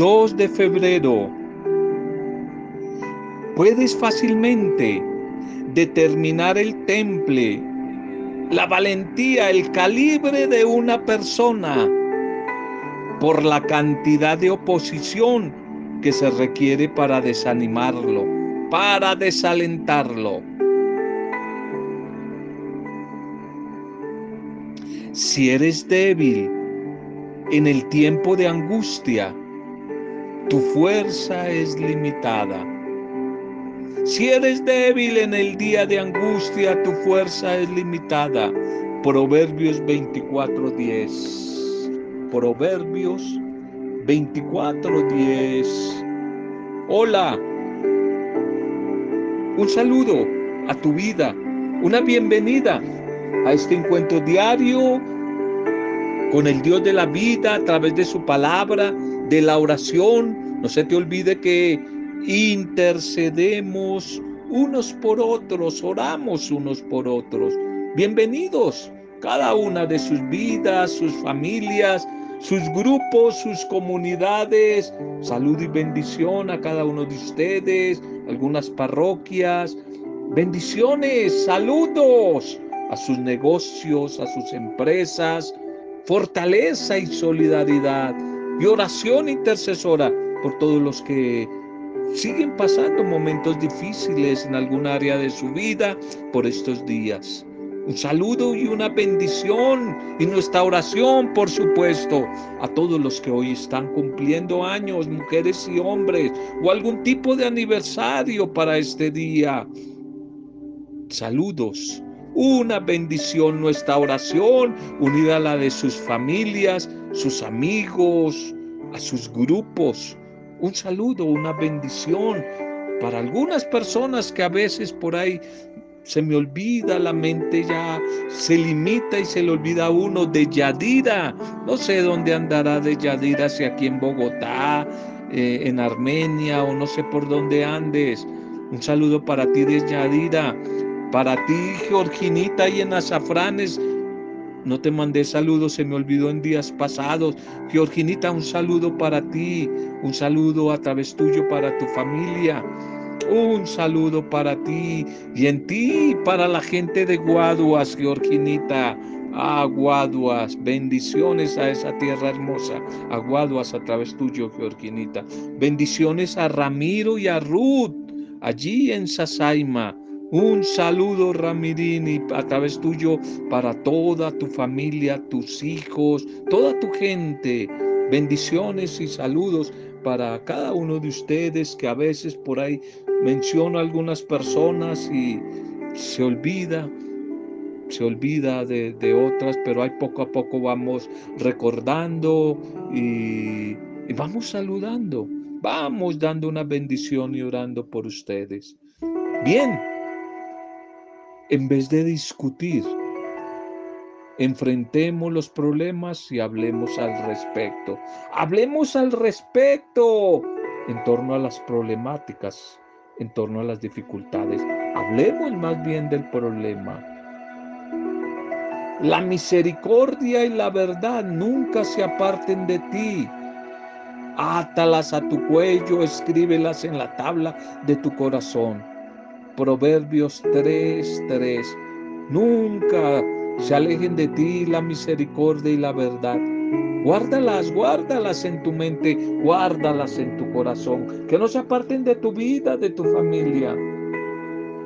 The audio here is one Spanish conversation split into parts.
2 de febrero. Puedes fácilmente determinar el temple, la valentía, el calibre de una persona por la cantidad de oposición que se requiere para desanimarlo, para desalentarlo. Si eres débil en el tiempo de angustia, tu fuerza es limitada. Si eres débil en el día de angustia, tu fuerza es limitada. Proverbios 24:10. Proverbios 24:10. Hola. Un saludo a tu vida, una bienvenida a este encuentro diario con el Dios de la vida a través de su palabra, de la oración. No se te olvide que intercedemos unos por otros, oramos unos por otros. Bienvenidos cada una de sus vidas, sus familias, sus grupos, sus comunidades. Salud y bendición a cada uno de ustedes, algunas parroquias. Bendiciones, saludos a sus negocios, a sus empresas, fortaleza y solidaridad y oración intercesora por todos los que siguen pasando momentos difíciles en algún área de su vida por estos días. Un saludo y una bendición y nuestra oración, por supuesto, a todos los que hoy están cumpliendo años, mujeres y hombres, o algún tipo de aniversario para este día. Saludos una bendición nuestra oración, unida a la de sus familias, sus amigos, a sus grupos. Un saludo, una bendición para algunas personas que a veces por ahí se me olvida, la mente ya se limita y se le olvida a uno de Yadira. No sé dónde andará de Yadira, si aquí en Bogotá, eh, en Armenia o no sé por dónde andes. Un saludo para ti de Yadira. Para ti, Georginita, y en Azafranes, no te mandé saludos, se me olvidó en días pasados. Georginita, un saludo para ti, un saludo a través tuyo para tu familia. Un saludo para ti y en ti para la gente de Guaduas, Georginita. A Guaduas, bendiciones a esa tierra hermosa. A Guaduas a través tuyo, Georginita. Bendiciones a Ramiro y a Ruth, allí en Sasaima. Un saludo, Ramirini, a través tuyo para toda tu familia, tus hijos, toda tu gente. Bendiciones y saludos para cada uno de ustedes que a veces por ahí menciono a algunas personas y se olvida, se olvida de, de, otras, pero ahí poco a poco vamos recordando y, y vamos saludando, vamos dando una bendición y orando por ustedes. Bien, en vez de discutir, enfrentemos los problemas y hablemos al respecto. Hablemos al respecto en torno a las problemáticas, en torno a las dificultades. Hablemos más bien del problema. La misericordia y la verdad nunca se aparten de ti. Átalas a tu cuello, escríbelas en la tabla de tu corazón. Proverbios 3, 3. Nunca se alejen de ti la misericordia y la verdad. Guárdalas, guárdalas en tu mente, guárdalas en tu corazón, que no se aparten de tu vida, de tu familia.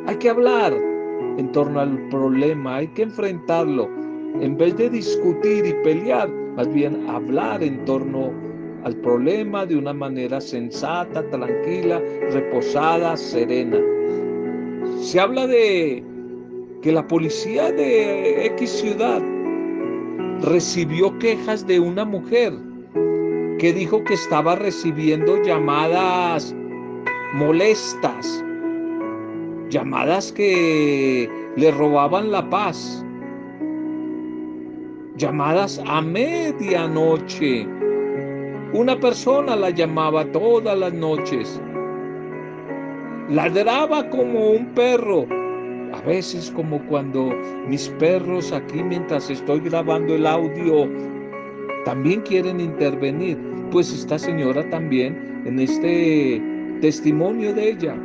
Hay que hablar en torno al problema, hay que enfrentarlo. En vez de discutir y pelear, más bien hablar en torno al problema de una manera sensata, tranquila, reposada, serena. Se habla de que la policía de X ciudad recibió quejas de una mujer que dijo que estaba recibiendo llamadas molestas, llamadas que le robaban la paz, llamadas a medianoche. Una persona la llamaba todas las noches Ladraba como un perro. A veces como cuando mis perros aquí mientras estoy grabando el audio también quieren intervenir. pues esta señora también, en este testimonio de ella,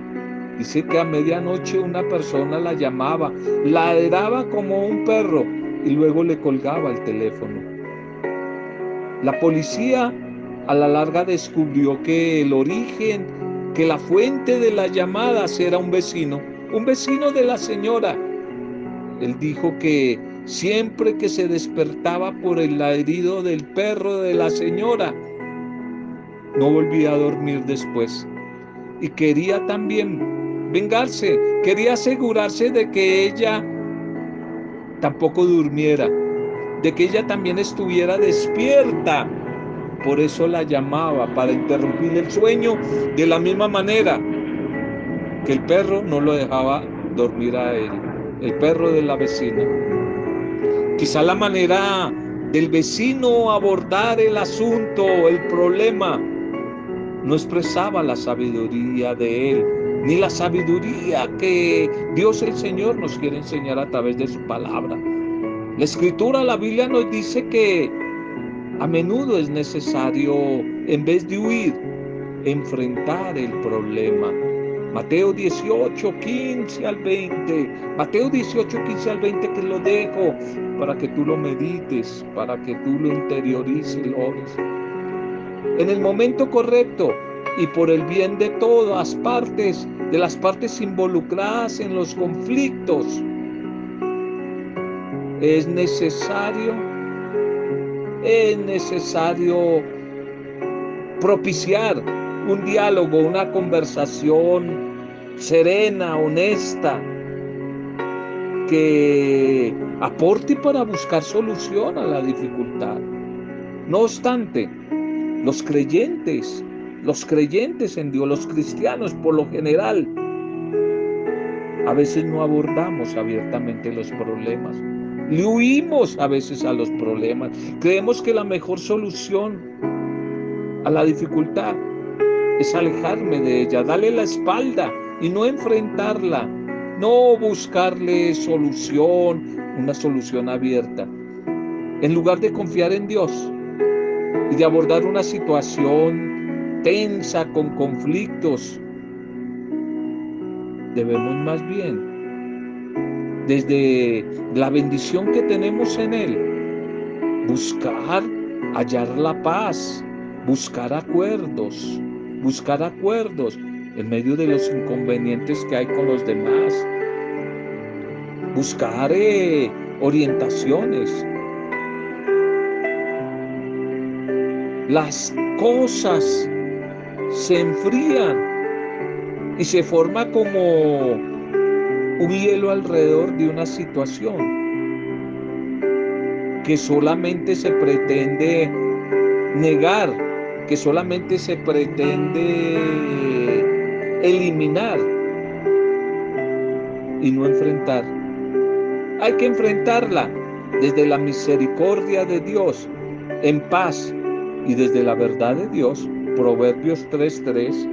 dice que a medianoche una persona la llamaba, ladraba como un perro y luego le colgaba el teléfono. La policía a la larga descubrió que el origen, que la fuente de las llamadas era un vecino, un vecino de la señora. Él dijo que siempre que se despertaba por el ladrido del perro de la señora, no volvía a dormir después. Y quería también vengarse, quería asegurarse de que ella tampoco durmiera, de que ella también estuviera despierta. Por eso la llamaba, para interrumpir el sueño de la misma manera que el perro no lo dejaba dormir a él, el perro de la vecina. Quizá la manera del vecino abordar el asunto, el problema, no expresaba la sabiduría de él, ni la sabiduría que Dios el Señor nos quiere enseñar a través de su palabra. La escritura, la Biblia nos dice que a menudo es necesario, en vez de huir, enfrentar el problema. Mateo 18, 15 al 20. Mateo 18, 15 al 20 que lo dejo para que tú lo medites, para que tú lo interiorices, lo En el momento correcto y por el bien de todas partes, de las partes involucradas en los conflictos, es necesario, es necesario propiciar un diálogo, una conversación serena, honesta, que aporte para buscar solución a la dificultad. No obstante, los creyentes, los creyentes en Dios, los cristianos por lo general, a veces no abordamos abiertamente los problemas. Le huimos a veces a los problemas. Creemos que la mejor solución a la dificultad es alejarme de ella, darle la espalda y no enfrentarla, no buscarle solución, una solución abierta. En lugar de confiar en Dios y de abordar una situación tensa con conflictos, debemos más bien desde la bendición que tenemos en Él, buscar hallar la paz, buscar acuerdos, buscar acuerdos en medio de los inconvenientes que hay con los demás, buscar eh, orientaciones. Las cosas se enfrían y se forma como un hielo alrededor de una situación que solamente se pretende negar, que solamente se pretende eliminar y no enfrentar. Hay que enfrentarla desde la misericordia de Dios, en paz y desde la verdad de Dios. Proverbios 3:3.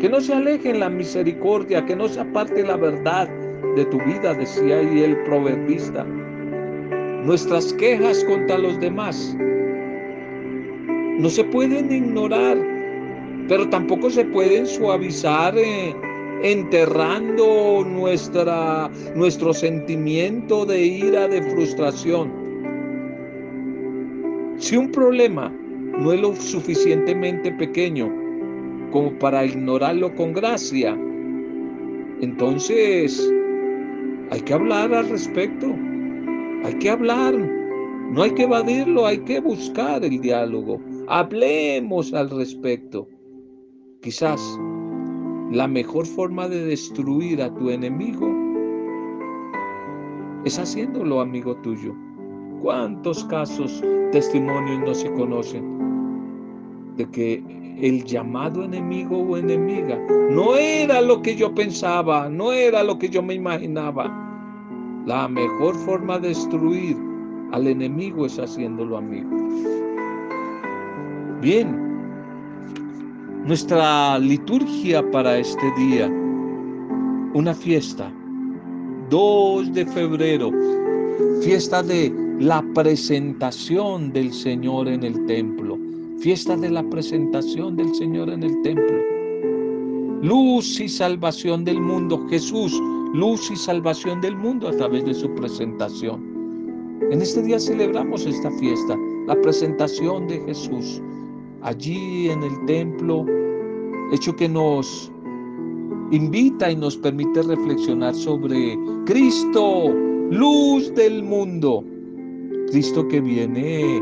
Que no se aleje en la misericordia, que no se aparte la verdad de tu vida, decía ahí el proverbista. Nuestras quejas contra los demás no se pueden ignorar, pero tampoco se pueden suavizar eh, enterrando nuestra, nuestro sentimiento de ira, de frustración. Si un problema no es lo suficientemente pequeño como para ignorarlo con gracia, entonces hay que hablar al respecto. Hay que hablar. No hay que evadirlo, hay que buscar el diálogo. Hablemos al respecto. Quizás la mejor forma de destruir a tu enemigo es haciéndolo amigo tuyo. ¿Cuántos casos, testimonios no se conocen de que el llamado enemigo o enemiga no era lo que yo pensaba, no era lo que yo me imaginaba. La mejor forma de destruir al enemigo es haciéndolo amigo. Bien, nuestra liturgia para este día, una fiesta, 2 de febrero, fiesta de la presentación del Señor en el templo fiesta de la presentación del Señor en el templo. Luz y salvación del mundo, Jesús, luz y salvación del mundo a través de su presentación. En este día celebramos esta fiesta, la presentación de Jesús allí en el templo, hecho que nos invita y nos permite reflexionar sobre Cristo, luz del mundo. Cristo que viene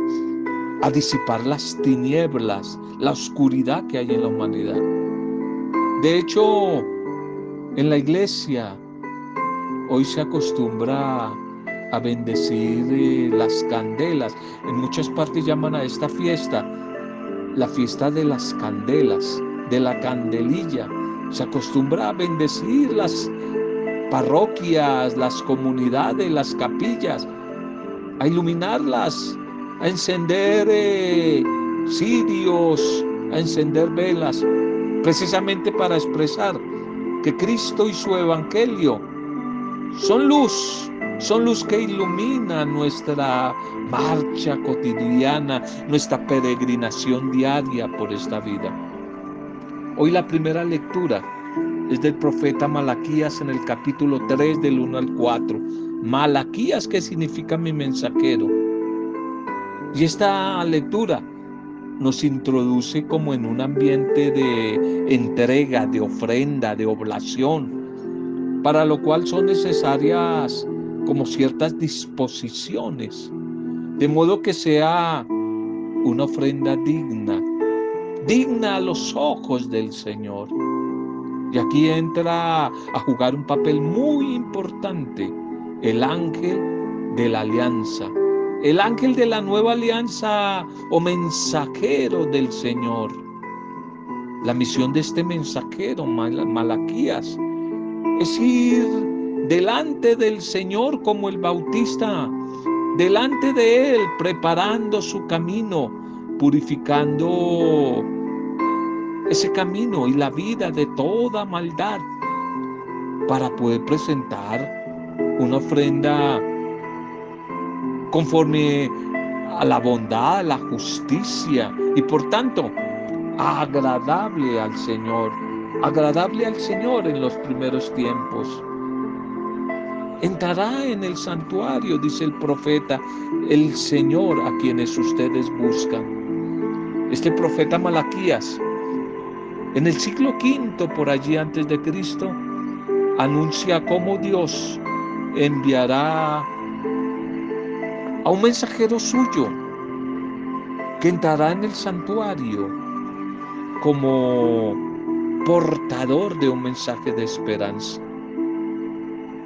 a disipar las tinieblas, la oscuridad que hay en la humanidad. De hecho, en la iglesia hoy se acostumbra a bendecir eh, las candelas. En muchas partes llaman a esta fiesta la fiesta de las candelas, de la candelilla. Se acostumbra a bendecir las parroquias, las comunidades, las capillas, a iluminarlas, a encender eh, cirios, a encender velas, precisamente para expresar que Cristo y su Evangelio son luz, son luz que ilumina nuestra marcha cotidiana, nuestra peregrinación diaria por esta vida. Hoy la primera lectura es del profeta Malaquías en el capítulo 3 del 1 al 4. Malaquías que significa mi mensajero. Y esta lectura nos introduce como en un ambiente de entrega, de ofrenda, de oblación, para lo cual son necesarias como ciertas disposiciones, de modo que sea una ofrenda digna, digna a los ojos del Señor. Y aquí entra a jugar un papel muy importante el ángel de la alianza, el ángel de la nueva alianza o mensajero del Señor. La misión de este mensajero, Malaquías, es ir delante del Señor como el Bautista, delante de Él, preparando su camino, purificando ese camino y la vida de toda maldad para poder presentar una ofrenda conforme a la bondad, a la justicia y por tanto agradable al Señor, agradable al Señor en los primeros tiempos. Entrará en el santuario, dice el profeta, el Señor a quienes ustedes buscan. Este profeta Malaquías, en el siglo V por allí antes de Cristo, anuncia cómo Dios enviará a un mensajero suyo que entrará en el santuario como portador de un mensaje de esperanza.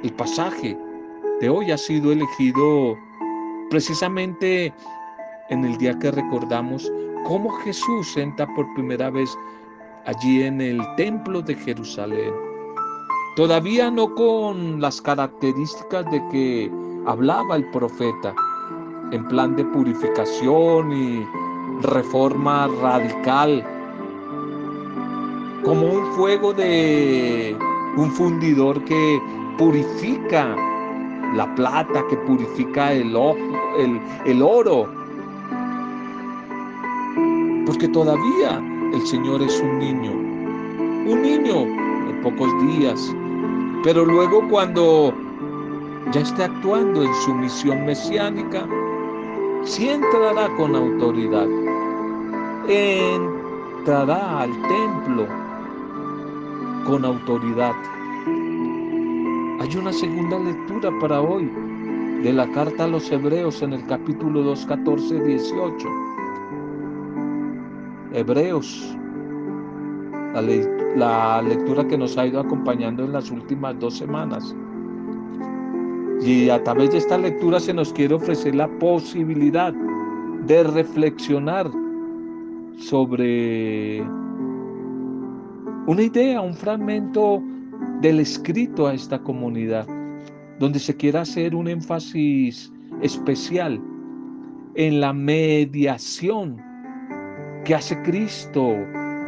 El pasaje de hoy ha sido elegido precisamente en el día que recordamos cómo Jesús entra por primera vez allí en el templo de Jerusalén. Todavía no con las características de que hablaba el profeta, en plan de purificación y reforma radical, como un fuego de un fundidor que purifica la plata, que purifica el, el, el oro. Porque todavía el Señor es un niño, un niño de pocos días, pero luego cuando ya esté actuando en su misión mesiánica, si entrará con autoridad, entrará al templo con autoridad. Hay una segunda lectura para hoy de la carta a los Hebreos en el capítulo 2, 14, 18. Hebreos, la, la lectura que nos ha ido acompañando en las últimas dos semanas. Y a través de esta lectura se nos quiere ofrecer la posibilidad de reflexionar sobre una idea, un fragmento del escrito a esta comunidad, donde se quiere hacer un énfasis especial en la mediación que hace Cristo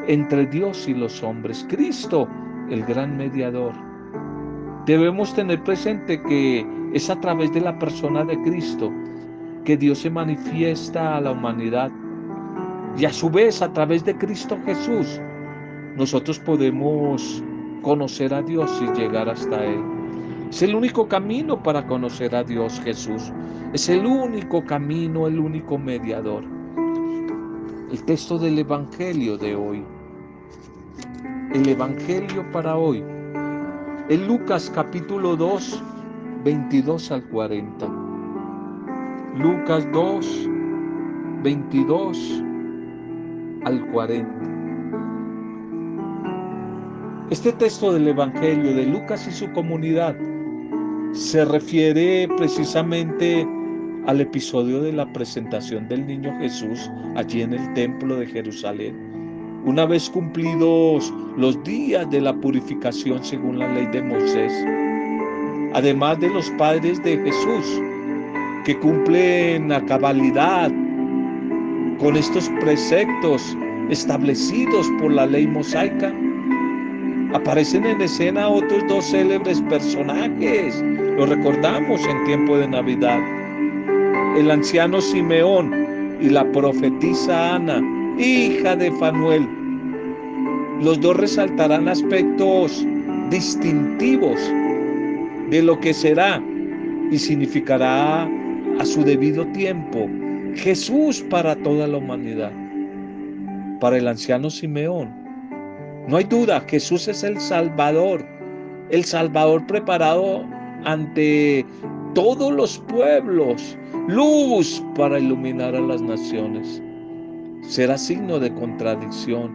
entre Dios y los hombres. Cristo, el gran mediador. Debemos tener presente que es a través de la persona de Cristo que Dios se manifiesta a la humanidad Y a su vez, a través de Cristo Jesús, nosotros podemos conocer a Dios y llegar hasta Él. Es el único camino para conocer a Dios Jesús. Es el único camino, el único mediador. El texto del Evangelio de hoy. El Evangelio para hoy. En Lucas capítulo 2, 22 al 40. Lucas 2, 22 al 40. Este texto del Evangelio de Lucas y su comunidad se refiere precisamente al episodio de la presentación del niño Jesús allí en el templo de Jerusalén. Una vez cumplidos los días de la purificación según la ley de Moisés, además de los padres de Jesús, que cumplen a cabalidad con estos preceptos establecidos por la ley mosaica, aparecen en escena otros dos célebres personajes, lo recordamos en tiempo de Navidad, el anciano Simeón y la profetisa Ana, hija de Fanuel. Los dos resaltarán aspectos distintivos de lo que será y significará a su debido tiempo Jesús para toda la humanidad. Para el anciano Simeón, no hay duda, Jesús es el Salvador, el Salvador preparado ante todos los pueblos, luz para iluminar a las naciones. Será signo de contradicción,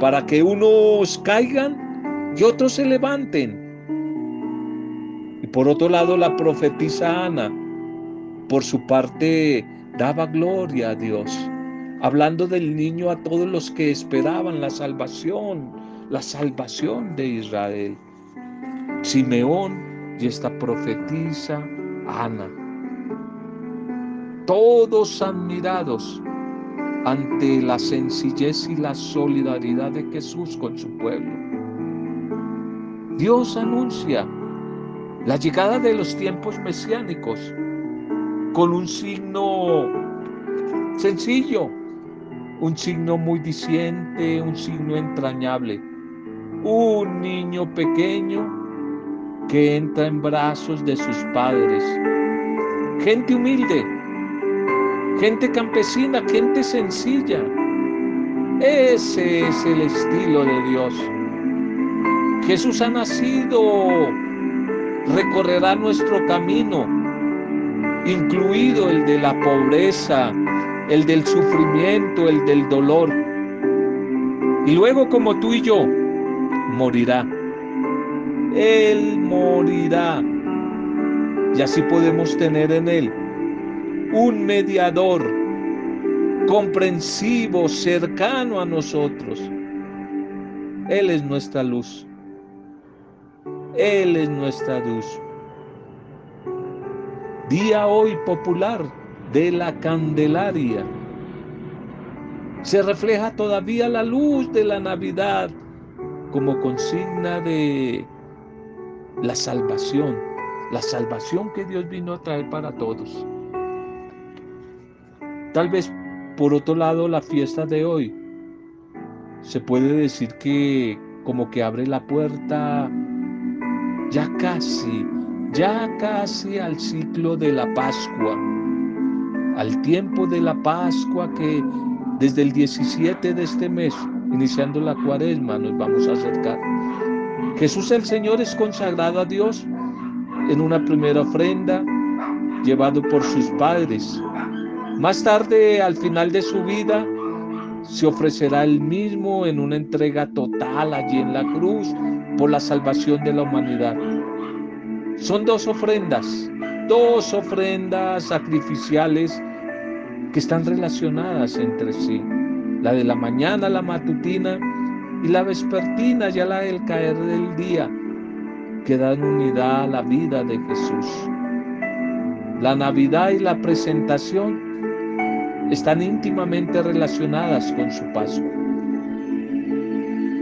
para que unos caigan y otros se levanten. Por otro lado, la profetisa Ana, por su parte, daba gloria a Dios, hablando del niño a todos los que esperaban la salvación, la salvación de Israel. Simeón y esta profetisa Ana, todos admirados ante la sencillez y la solidaridad de Jesús con su pueblo. Dios anuncia la llegada de los tiempos mesiánicos con un signo sencillo, un signo muy diciente, un signo entrañable. Un niño pequeño que entra en brazos de sus padres. Gente humilde, gente campesina, gente sencilla. Ese es el estilo de Dios. Jesús ha nacido, recorrerá nuestro camino incluido el de la pobreza, el del sufrimiento, el del dolor. Y luego como tú y yo, morirá. Él morirá. Y así podemos tener en Él un mediador comprensivo, cercano a nosotros. Él es nuestra luz. Él es nuestra luz día hoy popular de la Candelaria. Se refleja todavía la luz de la Navidad como consigna de la salvación, la salvación que Dios vino a traer para todos. Tal vez por otro lado la fiesta de hoy se puede decir que como que abre la puerta ya casi ya casi al ciclo de la Pascua, al tiempo de la Pascua que desde el 17 de este mes, iniciando la cuaresma, nos vamos a acercar. Jesús el Señor es consagrado a Dios en una primera ofrenda llevado por sus padres. Más tarde, al final de su vida, se ofrecerá el mismo en una entrega total allí en la cruz por la salvación de la humanidad. Son dos ofrendas, dos ofrendas sacrificiales que están relacionadas entre sí. La de la mañana, la matutina, y la vespertina, ya la del caer del día, que dan unidad a la vida de Jesús. La Navidad y la presentación están íntimamente relacionadas con su paso.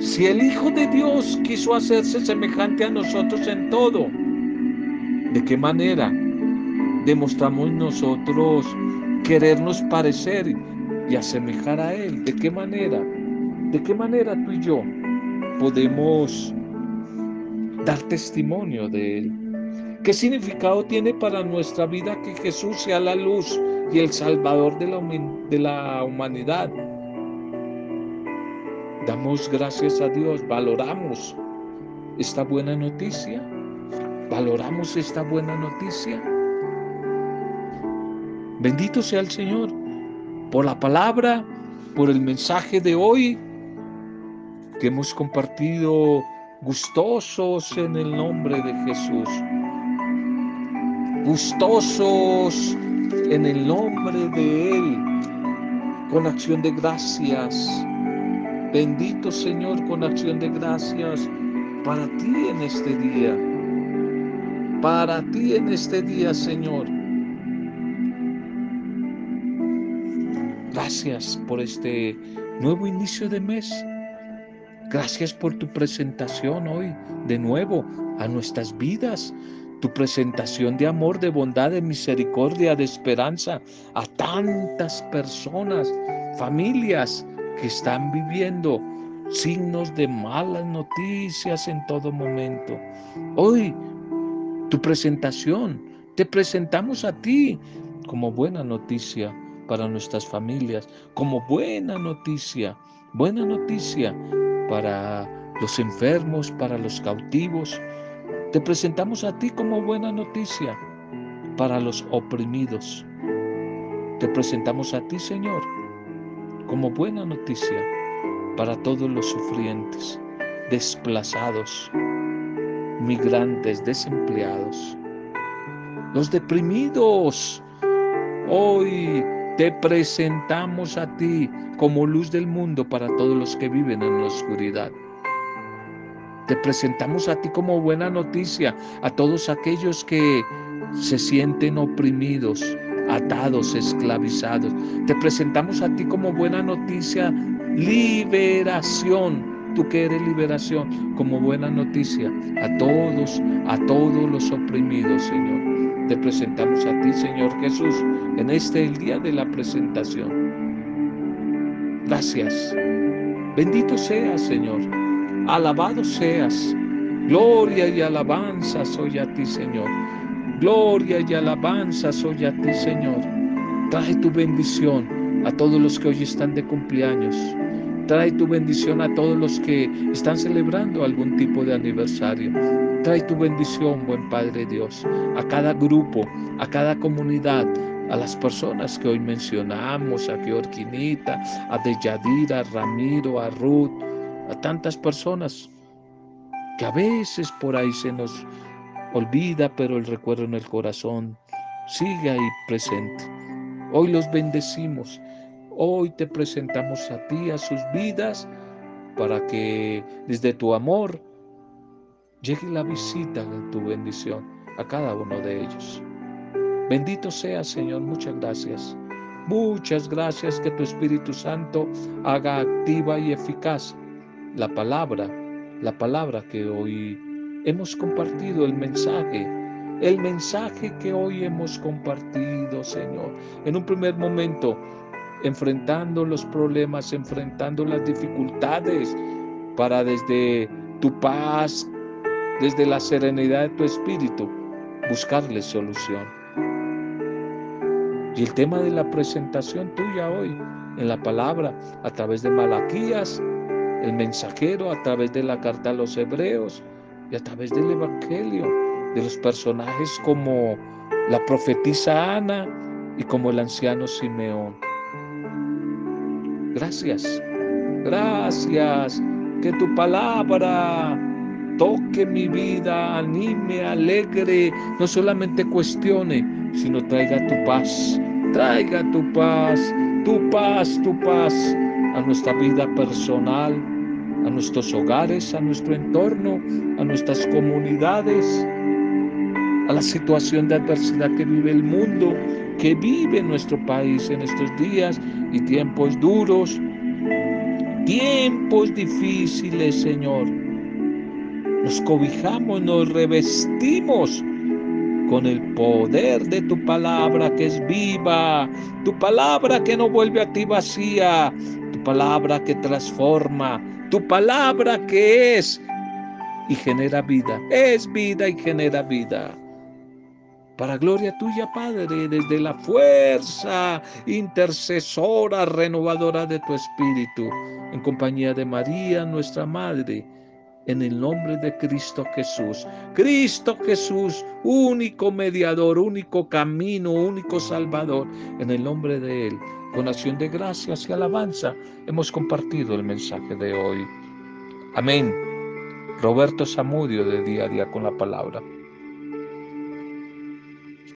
Si el Hijo de Dios quiso hacerse semejante a nosotros en todo, ¿De qué manera demostramos nosotros querernos parecer y asemejar a Él. ¿De qué manera? ¿De qué manera tú y yo podemos dar testimonio de Él? ¿Qué significado tiene para nuestra vida que Jesús sea la luz y el Salvador de la, de la humanidad? Damos gracias a Dios, valoramos esta buena noticia, valoramos esta buena noticia. Bendito sea el Señor por la palabra, por el mensaje de hoy que hemos compartido gustosos en el nombre de Jesús. Gustosos en el nombre de Él, con acción de gracias Bendito Señor con acción de gracias para ti en este día. Para ti en este día, Señor. Gracias por este nuevo inicio de mes. Gracias por tu presentación hoy de nuevo a nuestras vidas. Tu presentación de amor, de bondad, de misericordia, de esperanza a tantas personas, familias que están viviendo signos de malas noticias en todo momento. Hoy, tu presentación, te presentamos a ti como buena noticia para nuestras familias, como buena noticia, buena noticia para los enfermos, para los cautivos. Te presentamos a ti como buena noticia para los oprimidos. Te presentamos a ti, Señor, como buena noticia para todos los sufrientes, desplazados, migrantes, desempleados, los deprimidos. Hoy te presentamos a ti como luz del mundo para todos los que viven en la oscuridad. Te presentamos a ti como buena noticia a todos aquellos que se sienten oprimidos, atados, esclavizados. Te presentamos a ti como buena noticia liberación. Tú que eres liberación, como buena noticia a todos, a todos los oprimidos, Señor. Te presentamos a ti, Señor Jesús, en este el día de la presentación. Gracias. Bendito seas, Señor. Alabado seas. Gloria y alabanza soy a ti, Señor. Gloria y alabanza soy a ti, Señor. Trae tu bendición a todos los que hoy están de cumpleaños. Trae tu bendición a todos los que están celebrando algún tipo de aniversario. Trae tu bendición, buen Padre Dios, a cada grupo, a cada comunidad, a las personas que hoy mencionamos, a Georginita, a Deyadira, a Ramiro, a Ruth, a tantas personas que a veces por ahí se nos olvida, pero el recuerdo en el corazón sigue ahí presente. Hoy los bendecimos, hoy te presentamos a ti, a sus vidas, para que desde tu amor llegue la visita de tu bendición a cada uno de ellos. Bendito sea, Señor, muchas gracias. Muchas gracias que tu Espíritu Santo haga activa y eficaz la palabra, la palabra que hoy hemos compartido el mensaje, el mensaje que hoy hemos compartido, Señor. En un primer momento, enfrentando los problemas, enfrentando las dificultades, para desde tu paz, desde la serenidad de tu espíritu, buscarle solución. Y el tema de la presentación tuya hoy en la palabra, a través de Malaquías, el mensajero, a través de la carta a los hebreos, y a través del Evangelio, de los personajes como la profetisa Ana y como el anciano Simeón. Gracias, gracias, que tu palabra toque mi vida, anime, alegre, no solamente cuestione, sino traiga tu paz, traiga tu paz, tu paz, tu paz a nuestra vida personal, a nuestros hogares, a nuestro entorno, a nuestras comunidades, a la situación de adversidad que vive el mundo, que vive nuestro país en estos días y tiempos duros, tiempos difíciles, Señor. Nos cobijamos, nos revestimos con el poder de tu palabra que es viva, tu palabra que no vuelve a ti vacía, tu palabra que transforma, tu palabra que es y genera vida, es vida y genera vida. Para gloria tuya, Padre, desde la fuerza intercesora, renovadora de tu Espíritu, en compañía de María, nuestra Madre, en el nombre de Cristo Jesús. Cristo Jesús, único mediador, único camino, único salvador, en el nombre de Él. Con acción de gracias y alabanza hemos compartido el mensaje de hoy. Amén. Roberto Samudio de día a día con la palabra.